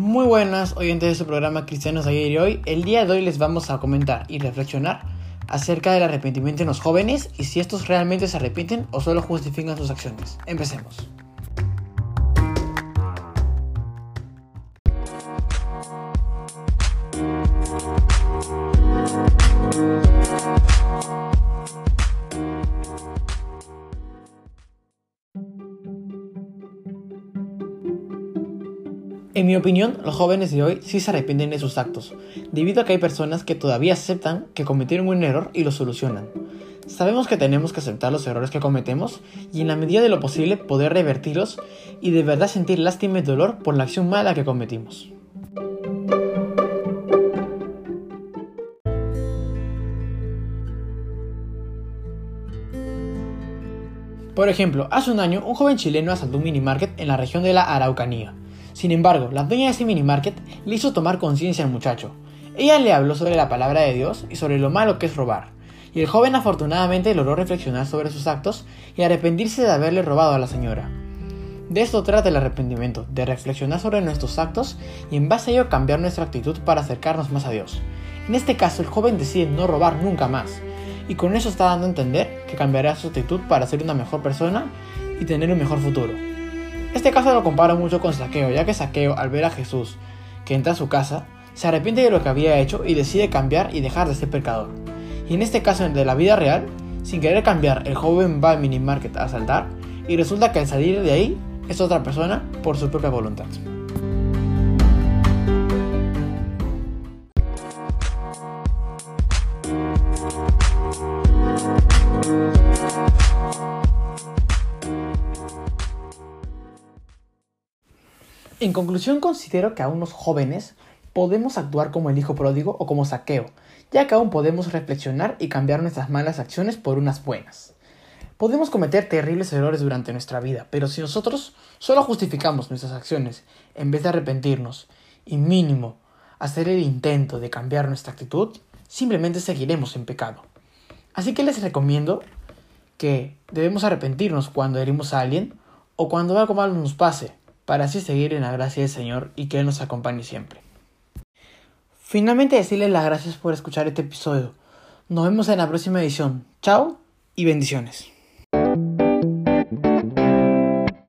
Muy buenas oyentes de su programa Cristianos Ayer y hoy. El día de hoy les vamos a comentar y reflexionar acerca del arrepentimiento en los jóvenes y si estos realmente se arrepienten o solo justifican sus acciones. Empecemos. En mi opinión, los jóvenes de hoy sí se arrepienten de sus actos, debido a que hay personas que todavía aceptan que cometieron un error y lo solucionan. Sabemos que tenemos que aceptar los errores que cometemos y en la medida de lo posible poder revertirlos y de verdad sentir lástima y dolor por la acción mala que cometimos. Por ejemplo, hace un año un joven chileno asaltó un minimarket en la región de la Araucanía. Sin embargo, la dueña de ese minimarket le hizo tomar conciencia al muchacho. Ella le habló sobre la palabra de Dios y sobre lo malo que es robar. Y el joven afortunadamente logró reflexionar sobre sus actos y arrepentirse de haberle robado a la señora. De esto trata el arrepentimiento, de reflexionar sobre nuestros actos y en base a ello cambiar nuestra actitud para acercarnos más a Dios. En este caso, el joven decide no robar nunca más, y con eso está dando a entender que cambiará su actitud para ser una mejor persona y tener un mejor futuro. Este caso lo comparo mucho con Saqueo, ya que Saqueo, al ver a Jesús que entra a su casa, se arrepiente de lo que había hecho y decide cambiar y dejar de ser pecador. Y en este caso, de la vida real, sin querer cambiar, el joven va al minimarket a asaltar y resulta que al salir de ahí es otra persona por su propia voluntad. En conclusión, considero que aún los jóvenes podemos actuar como el hijo pródigo o como saqueo, ya que aún podemos reflexionar y cambiar nuestras malas acciones por unas buenas. Podemos cometer terribles errores durante nuestra vida, pero si nosotros solo justificamos nuestras acciones en vez de arrepentirnos y mínimo hacer el intento de cambiar nuestra actitud, simplemente seguiremos en pecado. Así que les recomiendo que debemos arrepentirnos cuando herimos a alguien o cuando algo malo nos pase, para así seguir en la gracia del Señor y que Él nos acompañe siempre. Finalmente decirles las gracias por escuchar este episodio. Nos vemos en la próxima edición. Chao y bendiciones.